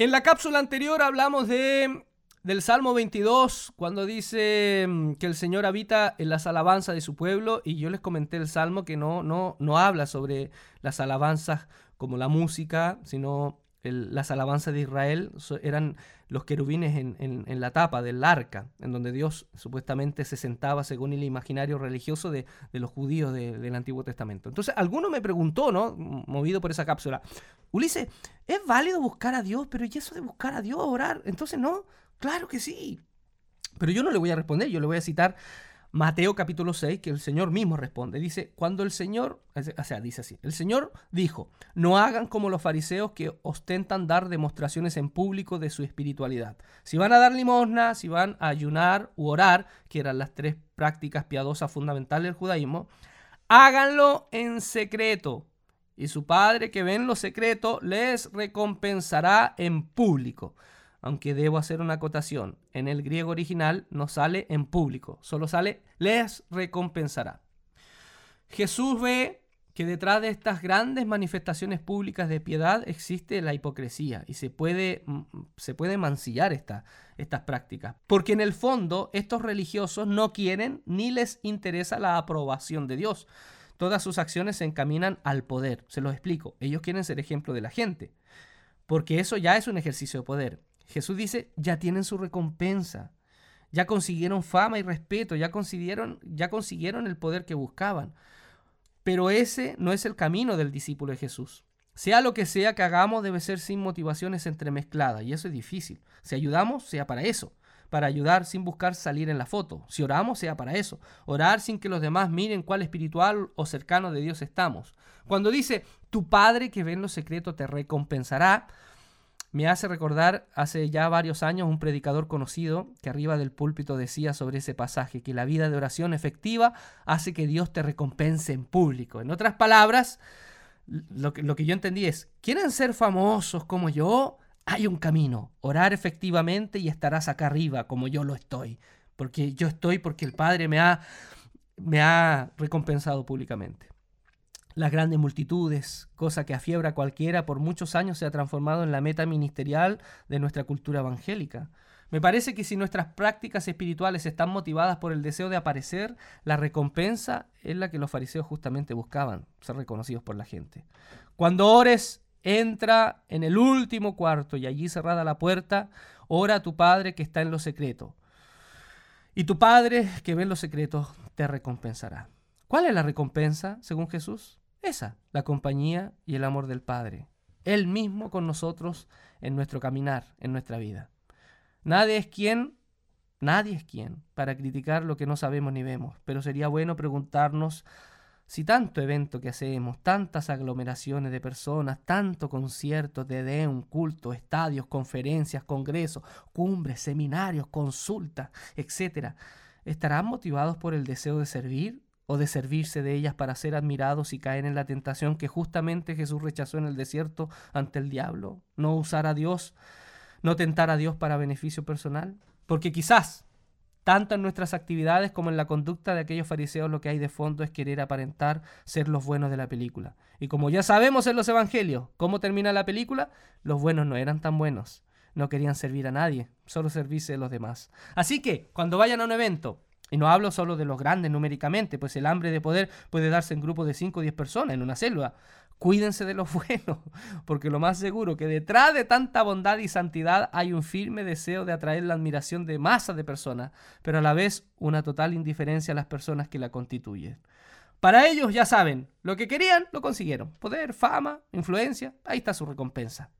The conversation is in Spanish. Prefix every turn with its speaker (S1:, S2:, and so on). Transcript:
S1: En la cápsula anterior hablamos de del Salmo 22, cuando dice mm, que el Señor habita en las alabanzas de su pueblo, y yo les comenté el Salmo que no, no, no habla sobre las alabanzas como la música, sino las alabanzas de Israel eran los querubines en, la tapa del arca, en donde Dios supuestamente se sentaba según el imaginario religioso de, los judíos del Antiguo Testamento. Entonces, alguno me preguntó, ¿no? Movido por esa cápsula, Ulises, ¿es válido buscar a Dios? Pero ¿y eso de buscar a Dios, orar? Entonces, no, claro que sí. Pero yo no le voy a responder, yo le voy a citar Mateo capítulo 6, que el Señor mismo responde. Dice, cuando el Señor, o sea, dice así, el Señor dijo, no hagan como los fariseos que ostentan dar demostraciones en público de su espiritualidad. Si van a dar limosna, si van a ayunar u orar, que eran las tres prácticas piadosas fundamentales del judaísmo, háganlo en secreto. Y su Padre que ve en lo secreto les recompensará en público aunque debo hacer una acotación. En el griego original no sale en público, solo sale les recompensará. Jesús ve que detrás de estas grandes manifestaciones públicas de piedad existe la hipocresía y se puede, mm, se puede mancillar esta, estas prácticas. Porque en el fondo estos religiosos no quieren ni les interesa la aprobación de Dios. Todas sus acciones se encaminan al poder. Se los explico. Ellos quieren ser ejemplo de la gente. Porque eso ya es un ejercicio de poder. Jesús dice, ya tienen su recompensa, ya consiguieron fama y respeto, ya consiguieron, ya consiguieron el poder que buscaban. Pero ese no es el camino del discípulo de Jesús. Sea lo que sea que hagamos, debe ser sin motivaciones entremezcladas, y eso es difícil. Si ayudamos, sea para eso, para ayudar sin buscar salir en la foto. Si oramos, sea para eso. Orar sin que los demás miren cuál espiritual o cercano de Dios estamos. Cuando dice, tu Padre que ve en lo secreto te recompensará, me hace recordar hace ya varios años un predicador conocido que arriba del púlpito decía sobre ese pasaje que la vida de oración efectiva hace que Dios te recompense en público. En otras palabras, lo que, lo que yo entendí es, ¿quieren ser famosos como yo? Hay un camino, orar efectivamente y estarás acá arriba como yo lo estoy, porque yo estoy porque el Padre me ha, me ha recompensado públicamente las grandes multitudes, cosa que a cualquiera, por muchos años se ha transformado en la meta ministerial de nuestra cultura evangélica. Me parece que si nuestras prácticas espirituales están motivadas por el deseo de aparecer, la recompensa es la que los fariseos justamente buscaban, ser reconocidos por la gente. Cuando ores, entra en el último cuarto y allí cerrada la puerta, ora a tu Padre que está en lo secreto. Y tu Padre que ve en lo secreto te recompensará. ¿Cuál es la recompensa, según Jesús? Esa, la compañía y el amor del Padre. Él mismo con nosotros en nuestro caminar, en nuestra vida. Nadie es quien, nadie es quien para criticar lo que no sabemos ni vemos, pero sería bueno preguntarnos si tanto evento que hacemos, tantas aglomeraciones de personas, tanto conciertos de un culto, estadios, conferencias, congresos, cumbres, seminarios, consultas, etc., ¿estarán motivados por el deseo de servir o de servirse de ellas para ser admirados y caer en la tentación que justamente Jesús rechazó en el desierto ante el diablo. No usar a Dios, no tentar a Dios para beneficio personal. Porque quizás, tanto en nuestras actividades como en la conducta de aquellos fariseos, lo que hay de fondo es querer aparentar ser los buenos de la película. Y como ya sabemos en los evangelios, ¿cómo termina la película? Los buenos no eran tan buenos. No querían servir a nadie, solo servirse de los demás. Así que, cuando vayan a un evento, y no hablo solo de los grandes numéricamente, pues el hambre de poder puede darse en grupos de 5 o 10 personas en una selva. Cuídense de los buenos, porque lo más seguro que detrás de tanta bondad y santidad hay un firme deseo de atraer la admiración de masas de personas, pero a la vez una total indiferencia a las personas que la constituyen. Para ellos, ya saben, lo que querían lo consiguieron. Poder, fama, influencia, ahí está su recompensa.